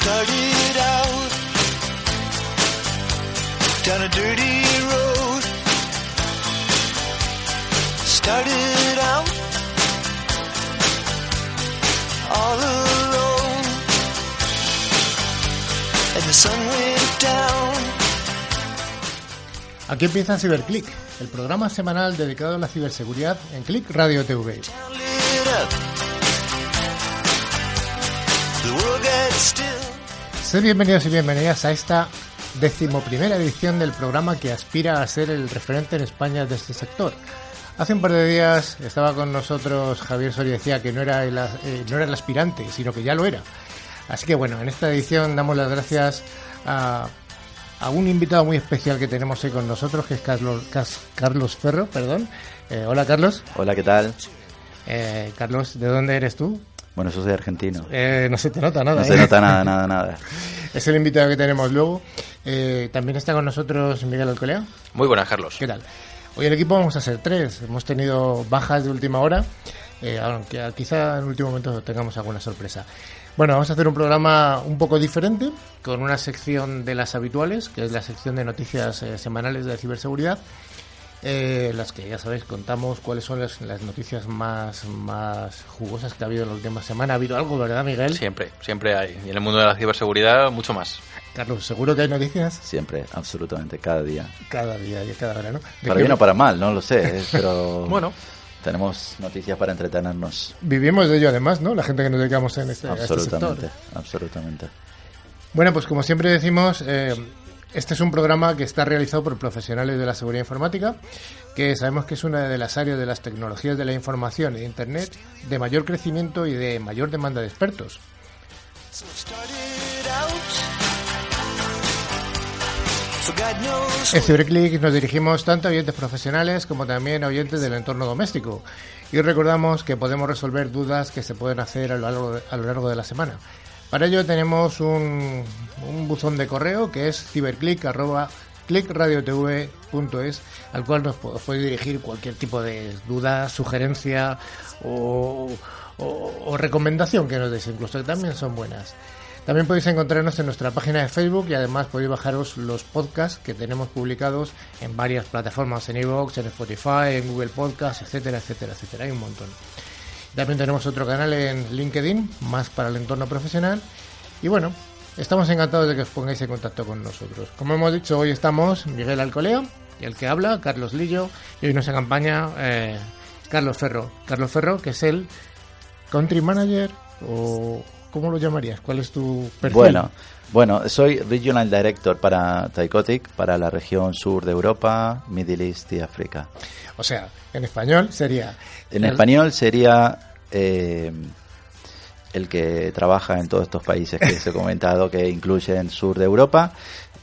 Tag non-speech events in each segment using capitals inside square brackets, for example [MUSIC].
Started out down a dirty road. Started out all alone, and the sun went down. Aquí empieza CiberClick, el programa semanal dedicado a la ciberseguridad en Click Radio TV. The world got still. Sed bienvenidos y bienvenidas a esta decimoprimera edición del programa que aspira a ser el referente en España de este sector. Hace un par de días estaba con nosotros Javier Soria decía que no era, el, eh, no era el aspirante, sino que ya lo era. Así que bueno, en esta edición damos las gracias a, a un invitado muy especial que tenemos hoy con nosotros, que es Carlos, Carlos Ferro. Perdón. Eh, hola Carlos. Hola, ¿qué tal? Eh, Carlos, ¿de dónde eres tú? Bueno, yo soy argentino. Eh, no se te nota nada. No se ¿eh? nota nada, nada, nada. [LAUGHS] Es el invitado que tenemos luego. Eh, también está con nosotros Miguel Alcolea. Muy buenas, Carlos. ¿Qué tal? Hoy el equipo vamos a ser tres. Hemos tenido bajas de última hora, eh, aunque quizá en último momento tengamos alguna sorpresa. Bueno, vamos a hacer un programa un poco diferente, con una sección de las habituales, que es la sección de noticias eh, semanales de ciberseguridad, eh, las que ya sabéis contamos cuáles son las, las noticias más, más jugosas que ha habido en la última semana. Ha habido algo, ¿verdad, Miguel? Siempre, siempre hay. Y en el mundo de la ciberseguridad, mucho más. Carlos, seguro que hay noticias Siempre, absolutamente, cada día. cada día y cada hora, ¿no? ¿De Para bien o para mal, no lo sé, eh, pero [LAUGHS] Bueno, tenemos noticias para entretenernos. Vivimos de ello además, ¿no? La gente que nos dedicamos en este, a este Absolutamente, sector. absolutamente. Bueno, pues como siempre decimos, eh, este es un programa que está realizado por profesionales de la seguridad informática, que sabemos que es una de las áreas de las tecnologías de la información e Internet de mayor crecimiento y de mayor demanda de expertos. En CiberClick nos dirigimos tanto a oyentes profesionales como también a oyentes del entorno doméstico. Y recordamos que podemos resolver dudas que se pueden hacer de, a lo largo de la semana. Para ello tenemos un, un buzón de correo que es ciberclick.clickradiotv.es al cual nos podéis dirigir cualquier tipo de duda, sugerencia o, recomendación que nos deis, incluso que también son buenas. También podéis encontrarnos en nuestra página de Facebook y además podéis bajaros los podcasts que tenemos publicados en varias plataformas, en iVoox, en Spotify, en Google Podcasts, etcétera, etcétera, etcétera. Hay un montón. También tenemos otro canal en LinkedIn, más para el entorno profesional. Y bueno, estamos encantados de que os pongáis en contacto con nosotros. Como hemos dicho, hoy estamos Miguel Alcolea y el que habla, Carlos Lillo, y hoy nos acompaña eh, Carlos Ferro. Carlos Ferro, que es el country manager o ¿cómo lo llamarías? ¿Cuál es tu perfil? Bueno, bueno, soy Regional Director para Tycotic, para la región sur de Europa, Middle East y África. O sea, en español sería En el- español sería eh, el que trabaja en todos estos países que os he comentado, que incluyen sur de Europa,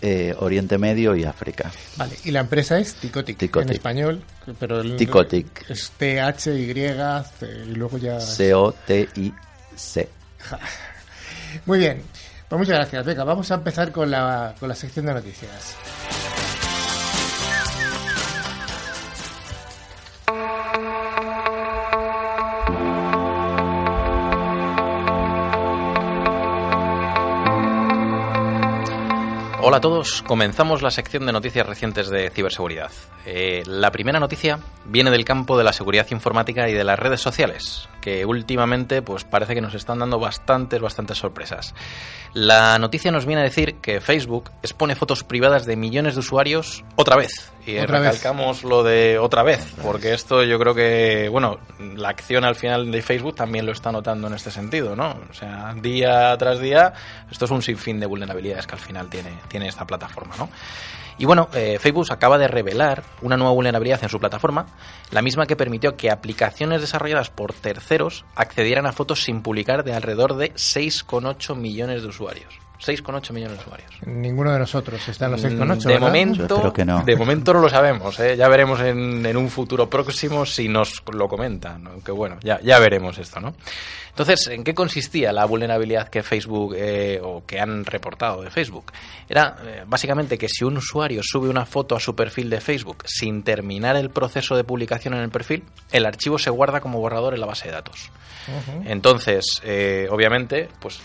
eh, Oriente Medio y África. Vale, y la empresa es Ticotic, Ticotic. en español, pero el, Ticotic. es T H Y C, y luego ya C-O-T-I-C. Muy bien. Pues muchas gracias. Venga, vamos a empezar con la, con la sección de noticias. Hola a todos, comenzamos la sección de noticias recientes de ciberseguridad. Eh, la primera noticia viene del campo de la seguridad informática y de las redes sociales, que últimamente pues parece que nos están dando bastantes, bastantes sorpresas. La noticia nos viene a decir que Facebook expone fotos privadas de millones de usuarios otra vez. Y Otra vez. recalcamos lo de otra vez, porque esto yo creo que, bueno, la acción al final de Facebook también lo está notando en este sentido, ¿no? O sea, día tras día, esto es un sinfín de vulnerabilidades que al final tiene, tiene esta plataforma, ¿no? Y bueno, eh, Facebook acaba de revelar una nueva vulnerabilidad en su plataforma, la misma que permitió que aplicaciones desarrolladas por terceros accedieran a fotos sin publicar de alrededor de 6,8 millones de usuarios. 6,8 millones de usuarios. Ninguno de nosotros está en los 6,8. Mm, de momento, que no. de momento no lo sabemos. ¿eh? Ya veremos en, en un futuro próximo si nos lo comentan. Aunque bueno, ya, ya veremos esto, ¿no? Entonces, ¿en qué consistía la vulnerabilidad que Facebook eh, o que han reportado de Facebook? Era eh, básicamente que si un usuario sube una foto a su perfil de Facebook sin terminar el proceso de publicación en el perfil, el archivo se guarda como borrador en la base de datos. Entonces, eh, obviamente, pues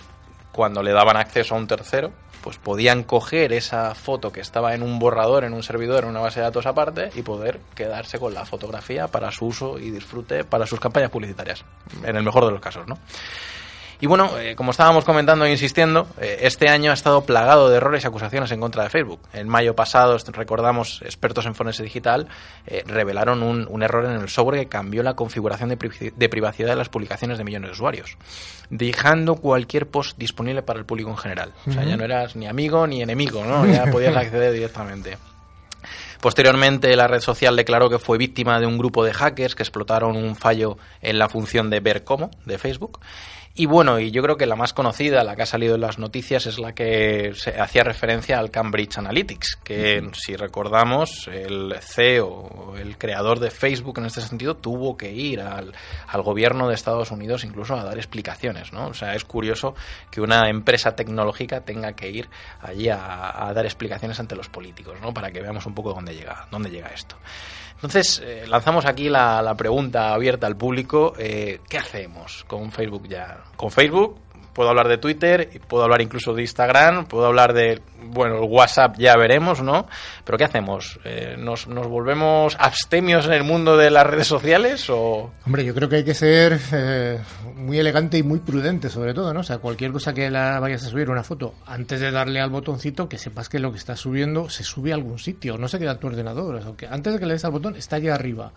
cuando le daban acceso a un tercero, pues podían coger esa foto que estaba en un borrador, en un servidor, en una base de datos aparte y poder quedarse con la fotografía para su uso y disfrute para sus campañas publicitarias, en el mejor de los casos, ¿no? Y bueno, eh, como estábamos comentando e insistiendo, eh, este año ha estado plagado de errores y acusaciones en contra de Facebook. En mayo pasado, recordamos, expertos en forense digital eh, revelaron un, un, error en el software que cambió la configuración de, pri de, privacidad de las publicaciones de millones de usuarios, dejando cualquier post disponible para el público en general. O sea, ya no eras ni amigo ni enemigo, ¿no? Ya podías [LAUGHS] acceder directamente. Posteriormente, la red social declaró que fue víctima de un grupo de hackers que explotaron un fallo en la función de ver cómo de Facebook y bueno, y yo creo que la más conocida, la que ha salido en las noticias, es la que se hacía referencia al Cambridge Analytics, que uh -huh. si recordamos, el CEO, el creador de Facebook en este sentido, tuvo que ir al, al, gobierno de Estados Unidos incluso a dar explicaciones, ¿no? O sea, es curioso que una empresa tecnológica tenga que ir allí a, a dar explicaciones ante los políticos, ¿no? Para que veamos un poco dónde llega, dónde llega esto. Entonces, eh, lanzamos aquí la, la, pregunta abierta al público. Eh, ¿Qué hacemos con Facebook ya? Con Facebook puedo hablar de Twitter, puedo hablar incluso de Instagram, puedo hablar de, bueno, el WhatsApp ya veremos, ¿no? Pero ¿qué hacemos? Eh, ¿nos, ¿nos, volvemos abstemios en el mundo de las redes sociales o...? Hombre, yo creo que hay que ser eh, muy elegante y muy prudente sobre todo, ¿no? O sea, cualquier cosa que la vayas a subir, una foto, antes de darle al botoncito, que sepas que lo que estás subiendo se sube a algún sitio, no se queda en tu ordenador, o sea, que antes de que le des al botón está allá arriba.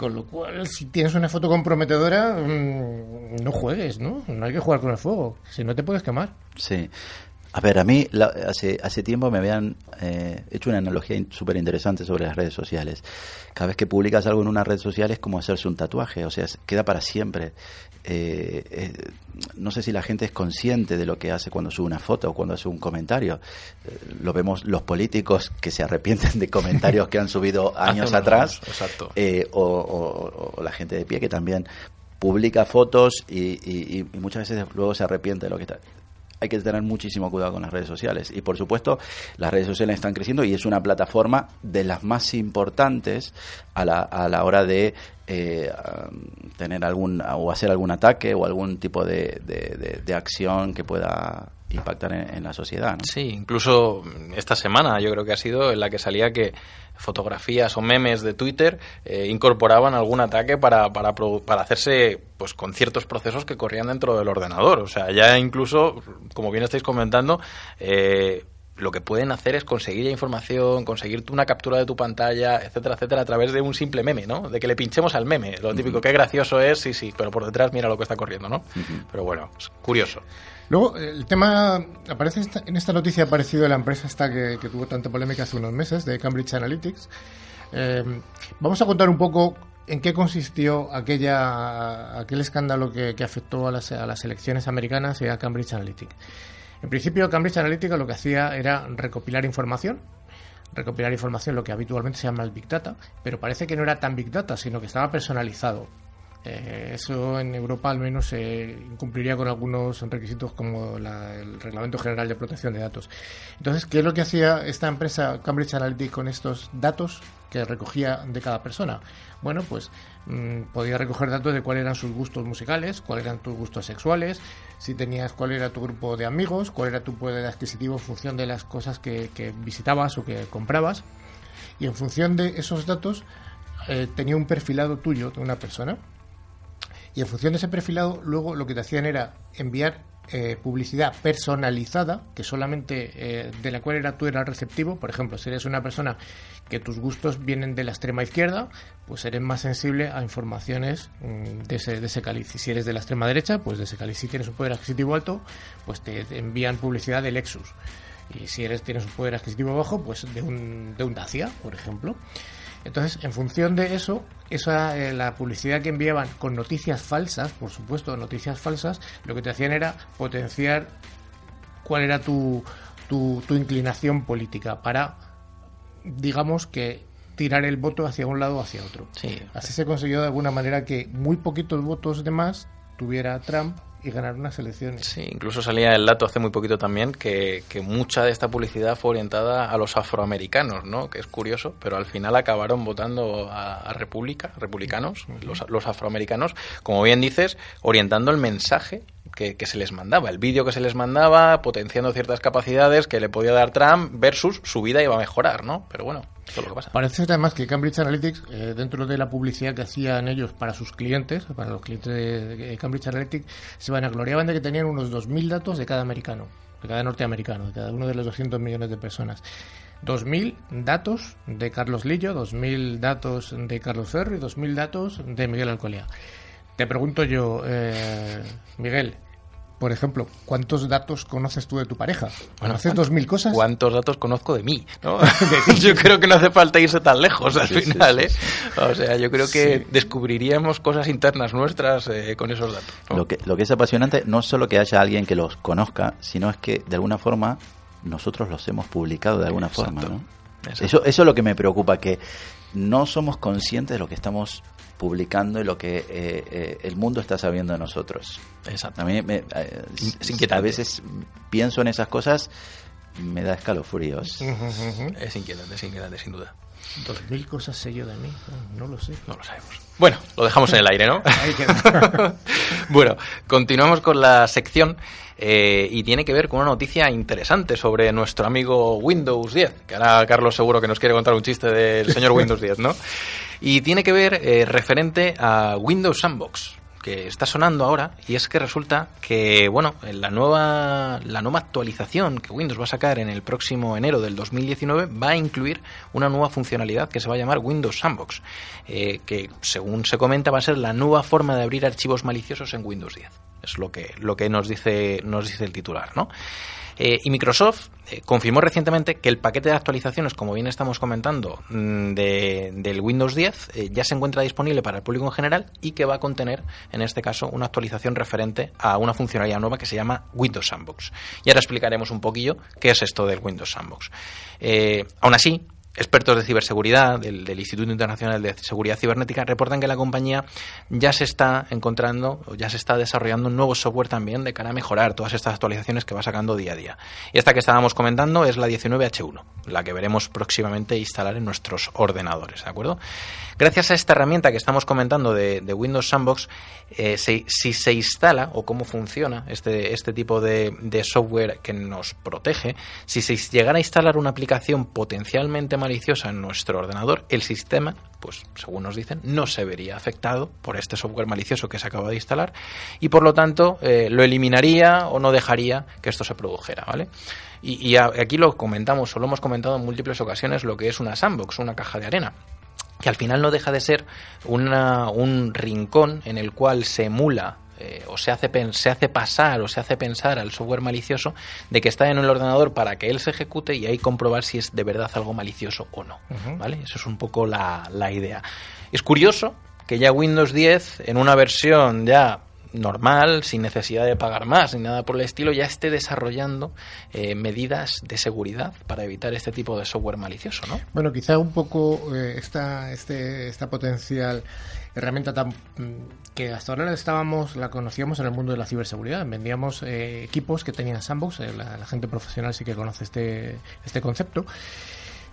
Con lo cual, si tienes una foto comprometedora, mmm, no juegues, ¿no? No hay que jugar con el fuego, si no te puedes quemar. Sí. A ver, a mí la, hace, hace tiempo me habían eh, hecho una analogía súper interesante sobre las redes sociales. Cada vez que publicas algo en una red social es como hacerse un tatuaje, o sea, queda para siempre. Eh, eh, no sé si la gente es consciente de lo que hace cuando sube una foto o cuando hace un comentario. Eh, lo vemos los políticos que se arrepienten de comentarios que han subido [LAUGHS] años atrás. Exacto. O, o, o, la gente de pie que también publica fotos y, y, y, muchas veces luego se arrepiente de lo que está hay que tener muchísimo cuidado con las redes sociales. Y por supuesto, las redes sociales están creciendo y es una plataforma de las más importantes a la, a la hora de eh, tener algún o hacer algún ataque o algún tipo de, acción que pueda impactar en, la sociedad. Sí, incluso esta semana yo creo que ha sido en la que salía que fotografías o memes de Twitter eh, incorporaban algún ataque para, para, para hacerse pues con ciertos procesos que corrían dentro del ordenador. O sea, ya incluso, como bien estáis comentando, eh, lo que pueden hacer es conseguir ya información, conseguir una captura de tu pantalla, etcétera, etcétera, a través de un simple meme, ¿no? De que le pinchemos al meme. Lo típico, uh -huh. qué gracioso es, sí, sí, pero por detrás mira lo que está corriendo, ¿no? Uh -huh. Pero bueno, es curioso. Luego, el tema aparece esta, en esta noticia ha aparecido la empresa esta que, que, tuvo tanta polémica hace unos meses, de Cambridge Analytics. Eh, vamos a contar un poco en qué consistió aquella, aquel escándalo que, que afectó a las, a las, elecciones americanas y a Cambridge Analytica. En principio, Cambridge Analytica lo que hacía era recopilar información, recopilar información, lo que habitualmente se llama el Big Data, pero parece que no era tan Big Data, sino que estaba personalizado. Eh, eso en Europa al menos se eh, incumpliría con algunos requisitos como la, el Reglamento General de Protección de Datos. Entonces, ¿qué es lo que hacía esta empresa Cambridge Analytica con estos datos que recogía de cada persona? Bueno, pues mmm, podía recoger datos de cuáles eran sus gustos musicales, cuáles eran tus gustos sexuales, si tenías cuál era tu grupo de amigos, cuál era tu poder adquisitivo en función de las cosas que, que visitabas o que comprabas. Y en función de esos datos eh, tenía un perfilado tuyo de una persona y en función de ese perfilado, luego lo que te hacían era enviar eh, publicidad personalizada, que solamente eh, de la cual era tú eras receptivo. Por ejemplo, si eres una persona que tus gustos vienen de la extrema izquierda, pues eres más sensible a informaciones mmm, de, ese, de ese. Y si eres de la extrema derecha, pues de ese caliz. Si tienes un poder adquisitivo alto, pues te, envían publicidad de Lexus. Y si eres tienes un poder adquisitivo bajo, pues de un, de un Dacia, por ejemplo. Entonces, en función de eso, esa, eh, la publicidad que enviaban con noticias falsas, por supuesto, noticias falsas, lo que te hacían era potenciar cuál era tu, tu inclinación política para, digamos que tirar el voto hacia un lado o hacia otro. Sí. Así se consiguió de alguna manera que muy poquitos votos de más tuviera Trump y ganar unas elecciones. Sí, incluso salía el dato hace muy poquito también que, que, mucha de esta publicidad fue orientada a los afroamericanos, ¿no? Que es curioso, pero al final acabaron votando a, a República, republicanos, uh -huh. los, los, afroamericanos, como bien dices, orientando el mensaje que, que se les mandaba, el vídeo que se les mandaba, potenciando ciertas capacidades que le podía dar Trump versus su vida iba a mejorar, ¿no? Pero bueno, eso es lo que pasa. Parece ser además que Cambridge Analytics, eh, dentro de la publicidad que hacían ellos para sus clientes, para los clientes de, Cambridge Analytics, se vanagloriaban de que tenían unos 2.000 datos de cada americano, de cada norteamericano, de cada uno de los 200 millones de personas. 2.000 datos de Carlos Lillo, 2.000 datos de Carlos Ferro y 2.000 datos de Miguel Alcolea. Te pregunto yo, eh, Miguel, por ejemplo, ¿cuántos datos conoces tú de tu pareja? ¿Conoces ¿cuántos- 2.000 cosas? ¿Cuántos datos conozco de mí? ¿no? [LAUGHS] yo creo que no hace falta irse tan lejos al Sí, final, sí, ¿eh? O sea, yo creo que descubriríamos cosas internas nuestras eh, con esos datos. ¿no? Lo que, lo que es apasionante no solo que haya alguien que los conozca, sino es que de alguna forma nosotros los hemos publicado de alguna Exacto. forma. ¿no? Eso, eso es lo que me preocupa, que no somos conscientes de lo que estamos publicando y lo que eh, eh, el mundo está sabiendo de nosotros. Exacto. A mí me, eh, Es inquietante. a veces pienso en esas cosas, me da escalofríos. Es inquietante, es inquietante, sin duda. 2.000 cosas sé yo de mí, no lo sé. No lo sabemos. Bueno, lo dejamos en el aire, ¿no? [LAUGHS] [LAUGHS] Bueno, continuamos con la sección eh, y tiene que ver con una noticia interesante sobre nuestro amigo Windows 10, que ahora Carlos seguro que nos quiere contar un chiste del señor [LAUGHS] Windows 10, ¿no? Y tiene que ver eh, referente a Windows Sandbox que está sonando ahora y es que resulta que bueno la nueva la nueva actualización que Windows va a sacar en el próximo enero del 2019 va a incluir una nueva funcionalidad que se va a llamar Windows Sandbox eh, que según se comenta va a ser la nueva forma de abrir archivos maliciosos en Windows 10 es lo que lo que nos dice nos dice el titular no eh, y Microsoft eh, confirmó recientemente que el paquete de actualizaciones, como bien estamos comentando, mm, de, del Windows 10 eh, ya se encuentra disponible para el público en general y que va a contener, en este caso, una actualización referente a una funcionalidad nueva que se llama Windows Sandbox. Y ahora explicaremos un poquillo qué es esto del Windows Sandbox. Aún así, Expertos de ciberseguridad del, Instituto Internacional de Seguridad Cibernética reportan que la compañía ya se está encontrando, o ya se está desarrollando un nuevo software también de cara a mejorar todas estas actualizaciones que va sacando día a día. Y esta que estábamos comentando es la 19H1, la que veremos próximamente instalar en nuestros ordenadores, ¿de acuerdo? Gracias a esta herramienta que estamos comentando de, Windows Sandbox, eh, si, se instala o cómo funciona este, este tipo de, de software que nos protege, si se llegara a instalar una aplicación potencialmente maliciosa en nuestro ordenador, el sistema, pues según nos dicen, no se vería afectado por este software malicioso que se acaba de instalar y por lo tanto eh, lo eliminaría o no dejaría que esto se produjera, ¿vale? Y, y aquí lo comentamos, o lo hemos comentado en múltiples ocasiones, lo que es una sandbox, una caja de arena que al final no deja de ser una, un rincón en el cual se emula eh, o se hace, se hace pasar o se hace pensar al software malicioso de que está en el ordenador para que él se ejecute y ahí comprobar si es de verdad algo malicioso o no. Uh -huh. ¿vale? Eso es un poco la, la idea. Es curioso que ya Windows 10 en una versión ya normal, sin necesidad de pagar más ni nada por el estilo, ya esté desarrollando eh, medidas de seguridad para evitar este tipo de software malicioso, ¿no? Bueno, quizá un poco eh, esta, este, esta potencial herramienta tan, que hasta ahora estábamos, la conocíamos en el mundo de la ciberseguridad. Vendíamos eh, equipos que tenían sandbox, eh, la, la, gente profesional sí que conoce este, este concepto.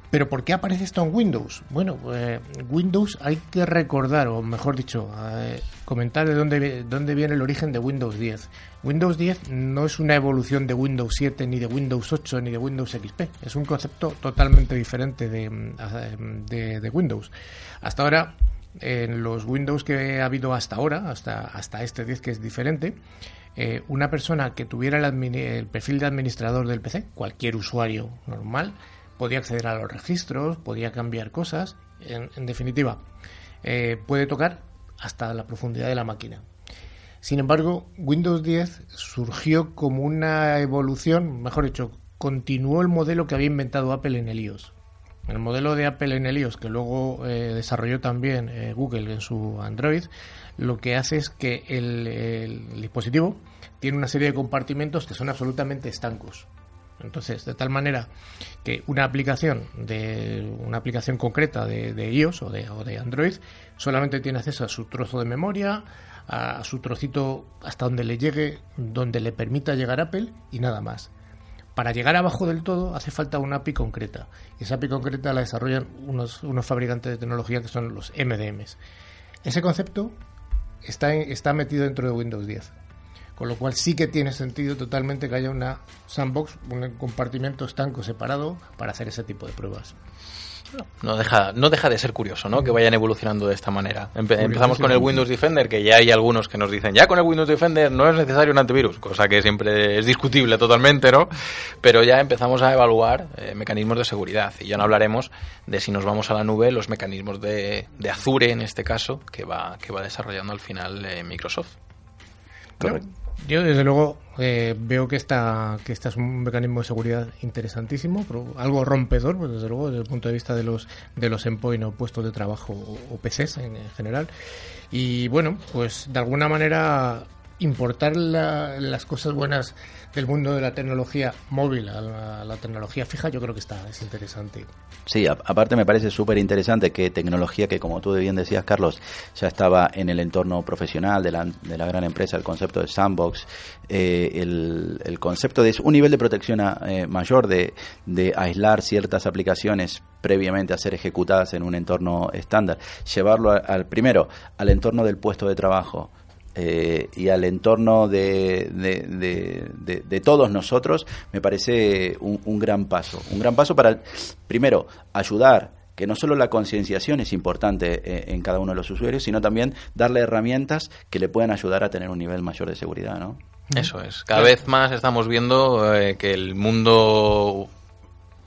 Pero ¿por qué aparece esto en Windows? Bueno, eh, Windows hay que recordar, o mejor dicho, eh, comentar de dónde, dónde viene el origen de Windows 10. Windows 10 no es una evolución de Windows 7, ni de Windows 8, ni de Windows XP. Es un concepto totalmente diferente de, de, de Windows. Hasta ahora, en los Windows que ha habido hasta ahora, hasta, hasta este 10 que es diferente, eh, una persona que tuviera el perfil de administrador del PC, cualquier usuario normal, podía acceder a los registros, podía cambiar cosas, en, definitiva, eh, puede tocar hasta la profundidad de la máquina. Sin embargo, Windows 10 surgió como una evolución, mejor dicho, continuó el modelo que había inventado Apple en el iOS. El modelo de Apple en el iOS, que luego eh, desarrolló también eh, Google en su Android, lo que hace es que el dispositivo tiene una serie de compartimentos que son absolutamente estancos. Entonces, de tal manera que una aplicación de una aplicación concreta de, iOS o de, o de, Android solamente tiene acceso a su trozo de memoria, a su trocito hasta donde le llegue, donde le permita llegar Apple y nada más. Para llegar abajo del todo hace falta una API concreta. Y esa API concreta la desarrollan unos, unos fabricantes de tecnología que son los MDMs. Ese concepto está, en, está metido dentro de Windows 10. Con lo cual sí que tiene sentido totalmente que haya una sandbox, un compartimento estanco separado para hacer ese tipo de pruebas. No deja, no deja de ser curioso, ¿no? Que vayan evolucionando de esta manera. Empe- empezamos con el Windows Defender, que ya hay algunos que nos dicen, ya con el Windows Defender no es necesario un antivirus, cosa que siempre es discutible totalmente, ¿no? Pero ya empezamos a evaluar eh, mecanismos de seguridad. Y ya no hablaremos de si nos vamos a la nube, los mecanismos de, de Azure, en este caso, que va, que va desarrollando al final eh, Microsoft. Correcto. Yo, desde luego, eh, veo que esta, que este es un mecanismo de seguridad interesantísimo, pero algo rompedor, pues desde luego, desde el punto de vista de los, de los endpoint o puestos de trabajo o, o PCs en, en general. Y bueno, pues de alguna manera importar la- las cosas buenas del mundo de la tecnología móvil a la, a la tecnología fija, yo creo que está es interesante. Sí, a- aparte me parece súper interesante que tecnología que, como tú bien decías, Carlos, ya estaba en el entorno profesional de la, de la gran empresa, el concepto de sandbox, eh, el, el concepto de un nivel de protección a- eh, mayor de, de aislar ciertas aplicaciones previamente a ser ejecutadas en un entorno estándar, llevarlo al primero, al entorno del puesto de trabajo, eh, y al entorno de, de, de- de- de todos nosotros, me parece un, un gran paso. Un gran paso para, primero, ayudar que no solo la concienciación es importante eh, en cada uno de los usuarios, sino también darle herramientas que le puedan ayudar a tener un nivel mayor de seguridad, ¿no? Eso es. Cada vez más estamos viendo eh, que el mundo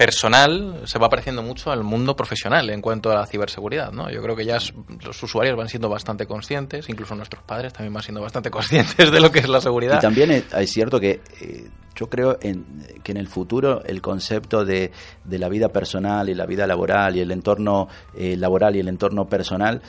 personal se va pareciendo mucho al mundo profesional en cuanto a la ciberseguridad, ¿no? Yo creo que ya los usuarios van siendo bastante conscientes, incluso nuestros padres también van siendo bastante [LAUGHS] conscientes de lo que es la seguridad. Y también es, es cierto que eh, yo creo en, que en el futuro el concepto de, de la vida personal y la vida laboral y el entorno eh, laboral y el entorno personal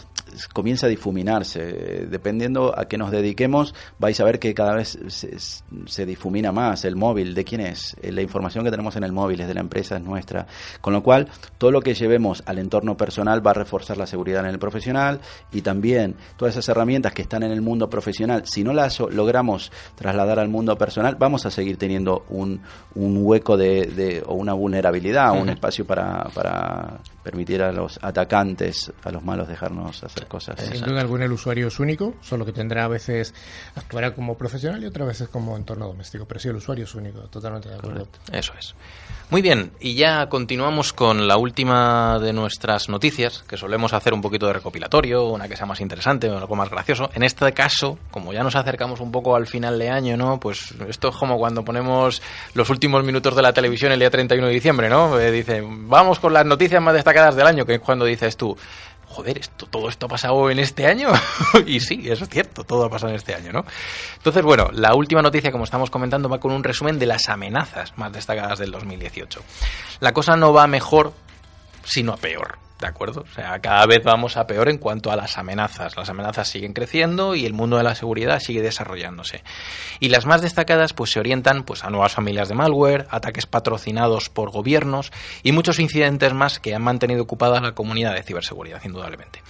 comienza a difuminarse. Dependiendo a qué nos dediquemos, vais a ver que cada vez se, se difumina más el móvil. ¿De quién es? Eh, La información que tenemos en el móvil es de la empresa, es nuestra. Con lo cual, todo lo que llevemos al entorno personal va a reforzar la seguridad en el profesional y también todas esas herramientas que están en el mundo profesional, si no las logramos trasladar al mundo personal, vamos a seguir teniendo un, un hueco de, de- o una vulnerabilidad, un Ujú. espacio para, para permitir a los atacantes, a los malos, dejarnos hacer cosas. Sin duda alguna el usuario es único, solo que tendrá a veces actuará como profesional y otras veces como entorno doméstico. Pero sí, el usuario es único, totalmente de acuerdo. Eso es. Muy bien, y ya continuamos con la última de nuestras noticias, que solemos hacer un poquito de recopilatorio, una que sea más interesante o algo más gracioso. En este caso, como ya nos acercamos un poco al final de año, ¿no? Pues esto es como cuando ponemos los últimos minutos de la televisión el día 31 de diciembre, ¿no? Eh, dice, vamos con las noticias más destacadas del año, que es cuando dices tú, joder, esto, todo esto ha pasado en este año. [LAUGHS] y sí, eso es cierto, todo ha pasado en este año, ¿no? Entonces, bueno, la última noticia, como estamos comentando, va con un resumen de las amenazas más destacadas del 2018. La cosa no va mejor, sino a peor. ¿De acuerdo? O sea, cada vez vamos a peor en cuanto a las amenazas. Las amenazas siguen creciendo y el mundo de la seguridad sigue desarrollándose. Y las más destacadas pues se orientan pues a nuevas familias de malware, ataques patrocinados por gobiernos y muchos incidentes más que han mantenido ocupada la comunidad de ciberseguridad, indudablemente.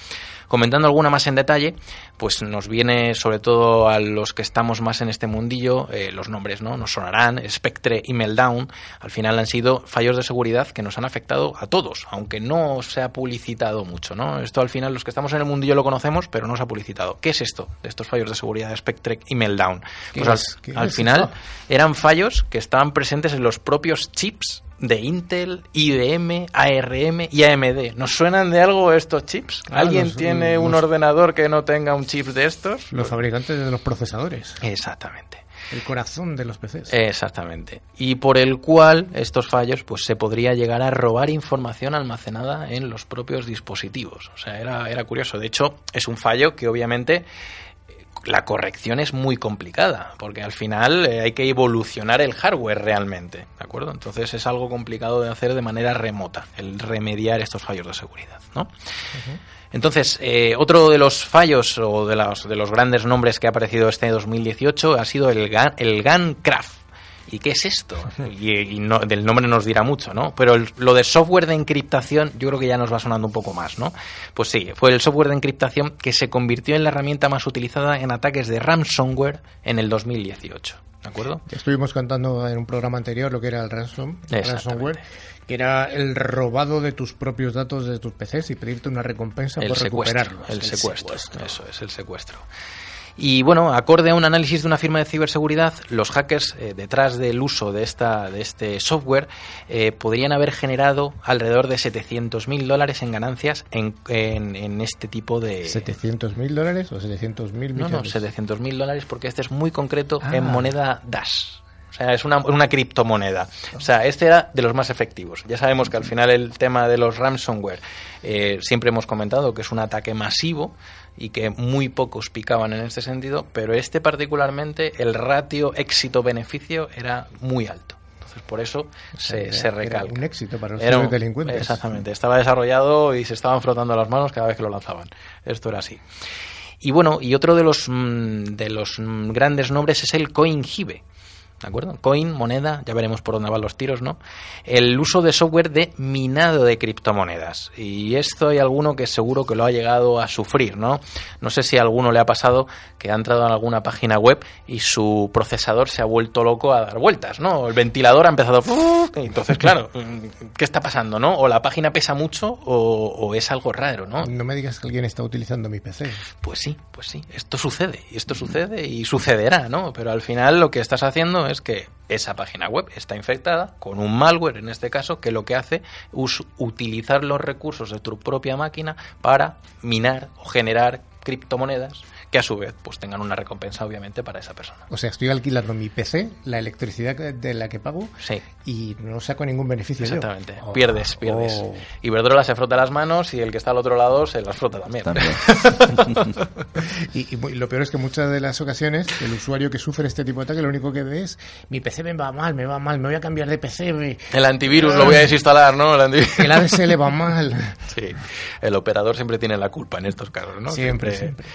Comentando alguna más en detalle, pues nos viene sobre todo a los que estamos más en este mundillo, eh, los nombres, ¿no? Nos sonarán, Spectre y Meltdown, al final han sido fallos de seguridad que nos han afectado a todos, aunque no se ha publicitado mucho, ¿no? Esto al final los que estamos en el mundillo lo conocemos, pero no se ha publicitado. ¿Qué es esto de estos fallos de seguridad de Spectre y Meltdown? ¿Qué Pues al, final eran fallos que estaban presentes en los propios chips de Intel, IBM, ARM y AMD. ¿Nos suenan de algo estos chips? Ah, ¿Alguien los- tiene un los- ordenador que no tenga un chip de estos? Los fabricantes de los procesadores, Exactamente. el corazón de los PCs. Exactamente. Y por el cual estos fallos pues se podría llegar a robar información almacenada en los propios dispositivos. O sea, era, era curioso. De hecho, es un fallo que obviamente la corrección es muy complicada, porque al final eh, hay que evolucionar el hardware realmente, ¿de acuerdo? Entonces es algo complicado de hacer de manera remota, el remediar estos fallos de seguridad, ¿no? Entonces, eh, otro de los fallos o de los, de los grandes nombres que ha aparecido este 2018 ha sido el GAN, el GANcraft. ¿Y qué es esto? Y, y no- del nombre nos dirá mucho, ¿no? Pero el- lo de software de encriptación yo creo que ya nos va sonando un poco más, ¿no? Pues sí, fue el software de encriptación que se convirtió en la herramienta más utilizada en ataques de ransomware en el 2018, ¿de acuerdo? Ya estuvimos contando en un programa anterior lo que era el ransom, ransomware, que era el robado de tus propios datos de tus PCs y pedirte una recompensa el por recuperarlos. el secuestro, eso es el secuestro. Y bueno, acorde a un análisis de una firma de ciberseguridad, los hackers eh, detrás del uso de, esta, de este software eh, podrían haber generado alrededor de 700.000 dólares en ganancias en, en, en este tipo de... ¿700.000 dólares o 700.000 millones? No, no, 700.000 dólares porque este es muy concreto Ah. en moneda Dash. O sea, es una, una criptomoneda. O sea, este era de los más efectivos. Ya sabemos que al final el tema de los ransomware eh, siempre hemos comentado que es un ataque masivo y que muy pocos picaban en este sentido, pero este particularmente el ratio éxito-beneficio era muy alto. Entonces, por eso se, Era- se era recalca. un éxito para los Era un- ciberdelincuentes. Exactamente. Estaba desarrollado y se estaban frotando las manos cada vez que lo lanzaban. Esto era así. Y bueno, y otro de los, mm, de los mm, grandes nombres es el CoinHive. ¿De acuerdo? Coin, moneda, ya veremos por dónde van los tiros, ¿no? El uso de software de minado de criptomonedas. Y esto hay alguno que seguro que lo ha llegado a sufrir, ¿no? No sé si a alguno le ha pasado que ha entrado en alguna página web y su procesador se ha vuelto loco a dar vueltas, ¿no? El ventilador ha empezado... y Entonces, claro, ¿qué está pasando, no? O la página pesa mucho o, o es algo raro, ¿no? No me digas que alguien está utilizando mi PC. Pues sí, pues sí, esto sucede, y esto sucede y sucederá, ¿no? Pero al final lo que estás haciendo es que esa página web está infectada con un malware, en este caso, que lo que hace es utilizar los recursos de tu propia máquina para minar o generar criptomonedas que a su vez pues tengan una recompensa obviamente para esa persona. O sea, estoy alquilando mi PC, la electricidad de la que pago, Sí. y no saco ningún beneficio yo. Exactamente, Oh, pierdes, pierdes. oh. Iberdrola se frota las manos y el que está al otro lado se las frota también. También. [LAUGHS] Y, y mu- y lo peor es que muchas de las ocasiones el usuario que sufre este tipo de ataque lo único que ve es mi PC me va mal, me va mal, me voy a cambiar de PC, me- El antivirus lo voy a desinstalar, ¿no? El antivirus. el ADSL va mal. [LAUGHS] Sí, el operador siempre tiene la culpa en estos casos, ¿no? Siempre, siempre.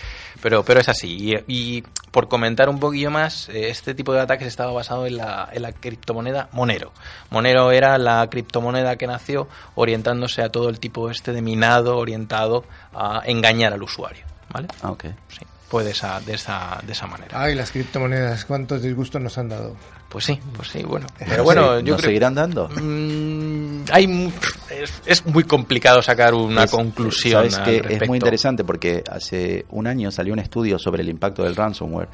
Pero, pero es así. Y, y por comentar un poquillo más, eh, este tipo de ataques estaba basado en la, en la criptomoneda Monero. Monero era la criptomoneda que nació orientándose a todo el tipo este de minado orientado a engañar al usuario, ¿vale? Ah, ok. Sí, fue de esa, de esa, de esa manera. Ay, las criptomonedas, cuántos disgustos nos han dado. Pues sí, pues sí, bueno. Pero bueno, Sí, yo ¿Nos creo seguirán dando? Mm, hay es, es muy complicado sacar una Es- conclusión Sabes que es muy interesante porque hace un año salió un estudio sobre el impacto del ransomware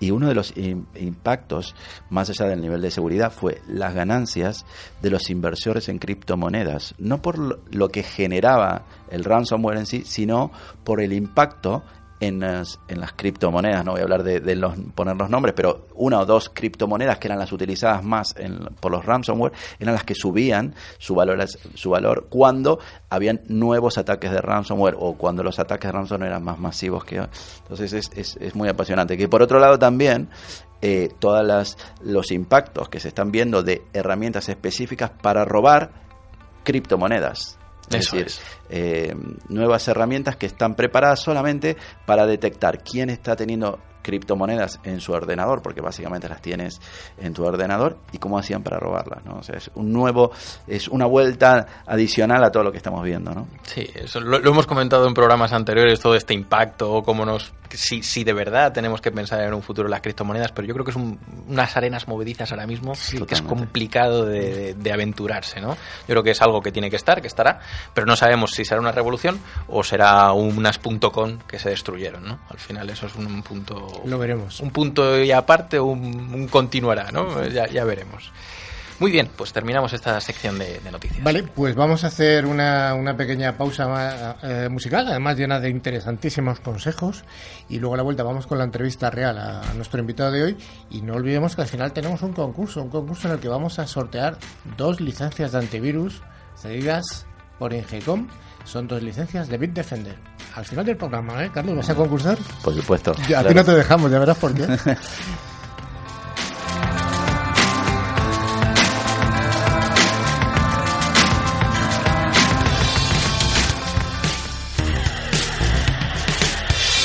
y uno de los im- impactos, más allá del nivel de seguridad, fue las ganancias de los inversores en criptomonedas. No por lo que generaba el ransomware en sí, sino por el impacto en las, en las criptomonedas. No voy a hablar de, de los, poner los nombres, pero una o dos criptomonedas que eran las utilizadas más en- por los ransomware eran las que subían su valor, su valor cuando habían nuevos ataques de ransomware o cuando los ataques de ransomware eran más masivos que entonces es, es, es muy apasionante que por otro lado también eh, todas las los impactos que se están viendo de herramientas específicas para robar criptomonedas es decir, es. eh, nuevas herramientas que están preparadas solamente para detectar quién está teniendo criptomonedas en su ordenador, porque básicamente las tienes en tu ordenador, y cómo hacían para robarlas, ¿no? O sea, es un nuevo, es una vuelta adicional a todo lo que estamos viendo, ¿no? Sí, eso lo, lo hemos comentado en programas anteriores, todo este impacto, cómo nos... Si, si de verdad tenemos que pensar en un futuro las criptomonedas, pero yo creo que es un- unas arenas movedizas ahora mismo que es complicado de, de- de aventurarse, ¿no? Yo creo que es algo que tiene que estar, que estará, pero no sabemos si será una revolución o será unas punto .com que se destruyeron, ¿no? Al final eso es un punto... Lo veremos. Un punto y aparte, un, un continuará, ¿no? Ya, ya veremos. Muy bien, pues terminamos esta sección de, de noticias. Vale, pues vamos a hacer una, una pequeña pausa eh, musical, además llena de interesantísimos consejos. Y luego a la vuelta vamos con la entrevista real a, a nuestro invitado de hoy. Y no olvidemos que al final tenemos un concurso, un concurso en el que vamos a sortear dos licencias de antivirus cedidas por Ingecom. Son dos licencias de Bitdefender. Al final del programa, ¿eh, Carlos? ¿Vas a concursar? Por supuesto. Ya, a ti no te dejamos, ya verás por qué.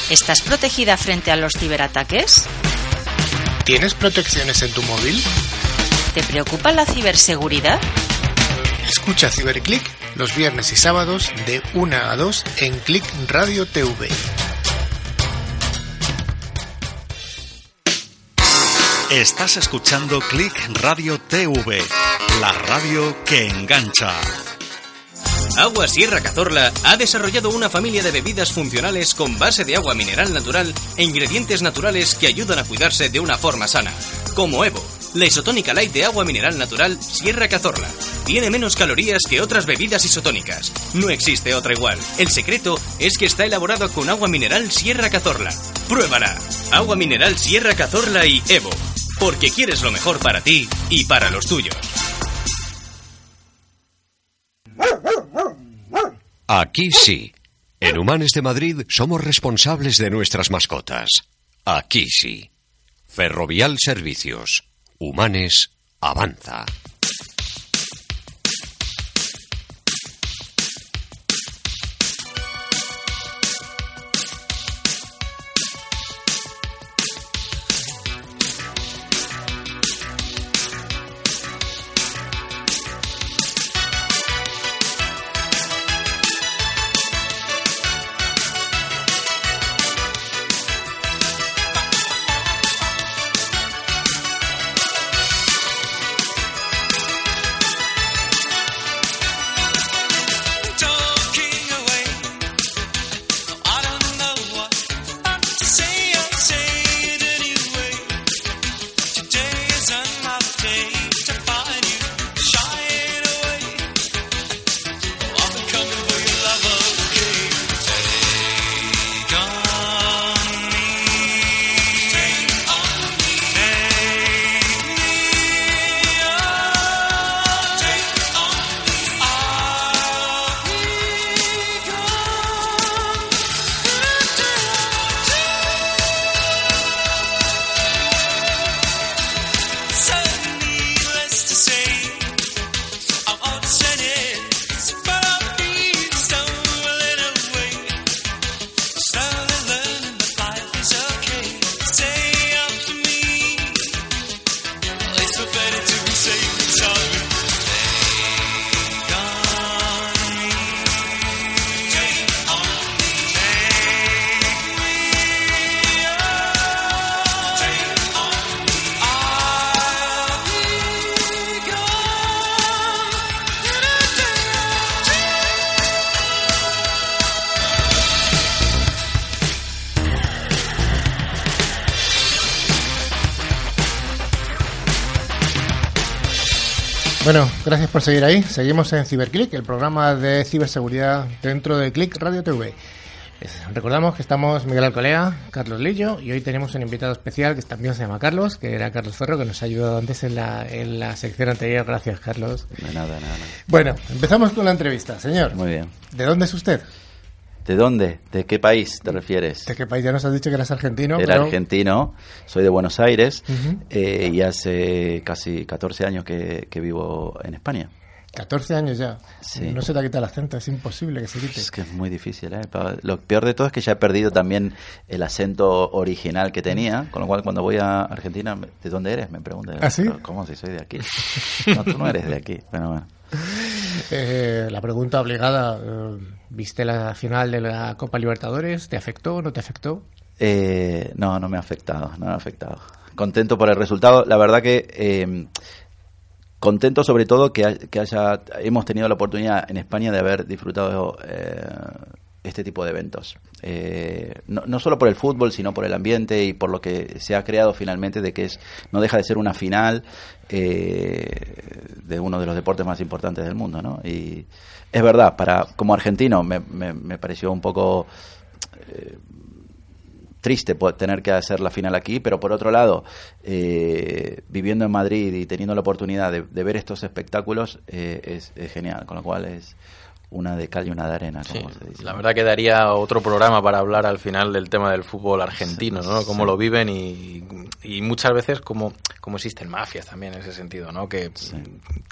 ¿Estás protegida frente a los ciberataques? ¿Tienes protecciones en tu móvil? ¿Te preocupa la ciberseguridad? Escucha Ciberclick los viernes y sábados de 1 a 2 en Click Radio TV. Estás escuchando Click Radio TV, la radio que engancha. Agua Sierra Cazorla ha desarrollado una familia de bebidas funcionales con base de agua mineral natural e ingredientes naturales que ayudan a cuidarse de una forma sana, como Evo, la isotónica light de agua mineral natural Sierra Cazorla. Tiene menos calorías que otras bebidas isotónicas. No existe otra igual. El secreto es que está elaborado con agua mineral Sierra Cazorla. Pruébala. Agua mineral Sierra Cazorla y Evo. Porque quieres lo mejor para ti y para los tuyos. Aquí sí. En Humanes de Madrid somos responsables de nuestras mascotas. Aquí sí. Ferrovial Servicios. Humanes avanza. Bueno, gracias por seguir ahí. Seguimos en CiberClick, el programa de ciberseguridad dentro de Click Radio TV. Recordamos que estamos Miguel Alcolea, Carlos Lillo y hoy tenemos un invitado especial que también se llama Carlos, que era Carlos Ferro, que nos ha ayudado antes en la, en la sección anterior. Gracias, Carlos. De nada, nada, nada. Bueno, empezamos con la entrevista. Señor, Muy bien. ¿de dónde es usted? ¿De dónde? ¿De qué país te refieres? ¿De qué país? Ya nos has dicho que eras argentino. Era pero- argentino, soy de Buenos Aires eh, y hace casi 14 años que, que vivo en España. 14 años ya. Sí. No se te quita el acento, es imposible que se quite. Es que es muy difícil, ¿eh? Lo peor de todo es que ya he perdido también el acento original que tenía, con lo cual cuando voy a Argentina, ¿de dónde eres? Me preguntan. ¿Ah, sí? "Pero ¿Cómo si soy de aquí? No, tú no eres de aquí. Bueno, bueno. [LAUGHS] Eh, la pregunta obligada, ¿viste la final de la Copa Libertadores? ¿Te afectó o no te afectó? Eh, no, no me ha afectado, no me ha afectado. Contento por el resultado. La verdad que eh, contento sobre todo que, que haya hemos tenido la oportunidad en España de haber disfrutado eh, este tipo de eventos. Eh, no, no solo por el fútbol, sino por el ambiente y por lo que se ha creado finalmente de que es no deja de ser una final eh, de uno de los deportes más importantes del mundo, ¿no? Y es verdad, para como argentino me, me- pareció un poco triste po- tener que hacer la final aquí, pero por otro lado, eh, viviendo en Madrid y teniendo la oportunidad de, ver estos espectáculos, eh, es genial, con lo cual es una de cal y una de arena, como se dice. La verdad que daría otro programa para hablar al final del tema del fútbol argentino, ¿no? Sí. Cómo lo viven y, y muchas veces cómo, cómo existen mafias también en ese sentido, ¿no? Que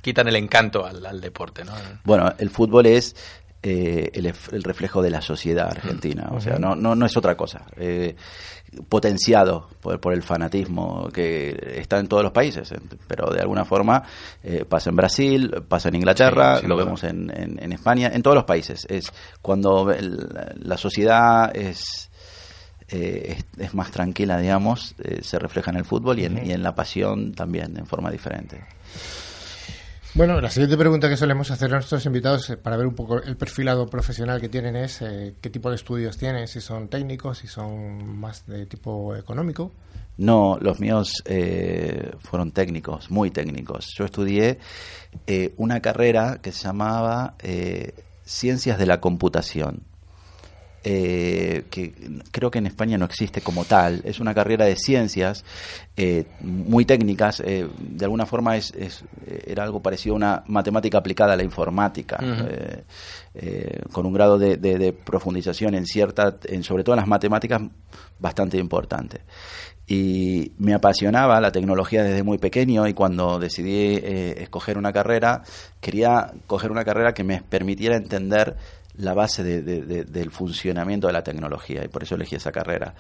quitan el encanto al, al deporte, ¿no? Bueno, el fútbol es eh, el, el reflejo de la sociedad argentina, o sea, no, no, no es otra cosa. Eh, potenciado por, por el fanatismo que está en todos los países, pero de alguna forma eh, pasa en Brasil, pasa en Inglaterra, Sí, lo duda. vemos en, en- en España, en todos los países. Es cuando el- la sociedad es eh, es, es más tranquila, digamos, se refleja en el fútbol y en, y en la pasión también, en forma diferente. Bueno, la siguiente pregunta que solemos hacer a nuestros invitados eh, para ver un poco el perfilado profesional que tienen es eh, qué tipo de estudios tienen, si son técnicos, si son más de tipo económico. No, los míos eh, fueron técnicos, muy técnicos. Yo estudié una carrera que se llamaba Ciencias de la Computación. Eh, que creo que en España no existe como tal. Es una carrera de ciencias eh, muy técnicas. eh, de alguna forma es, es- era algo parecido a una matemática aplicada a la informática. Con un grado de, de- de profundización en cierta, en, sobre todo en las matemáticas, bastante importante. Y me apasionaba la tecnología desde muy pequeño y cuando decidí escoger una carrera, quería coger una carrera que me permitiera entender la base de- de- de- del funcionamiento de la tecnología y por eso elegí esa carrera.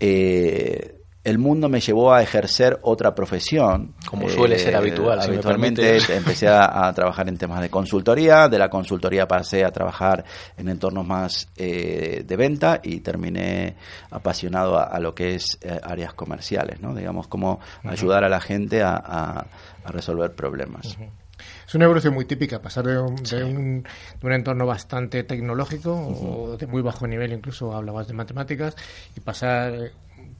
Eh, el mundo me llevó a ejercer otra profesión. Eh, Como suele ser habitual, si me habitualmente [LAUGHS] empecé a, a trabajar en temas de consultoría, de la consultoría pasé a trabajar en entornos más eh, de venta y terminé apasionado a, a lo que es eh, áreas comerciales, ¿no? Digamos, cómo ayudar a la gente a, a- a resolver problemas. Es una evolución muy típica, pasar de un, de un, de un entorno bastante tecnológico o de muy bajo nivel, incluso hablabas de matemáticas, y pasar eh,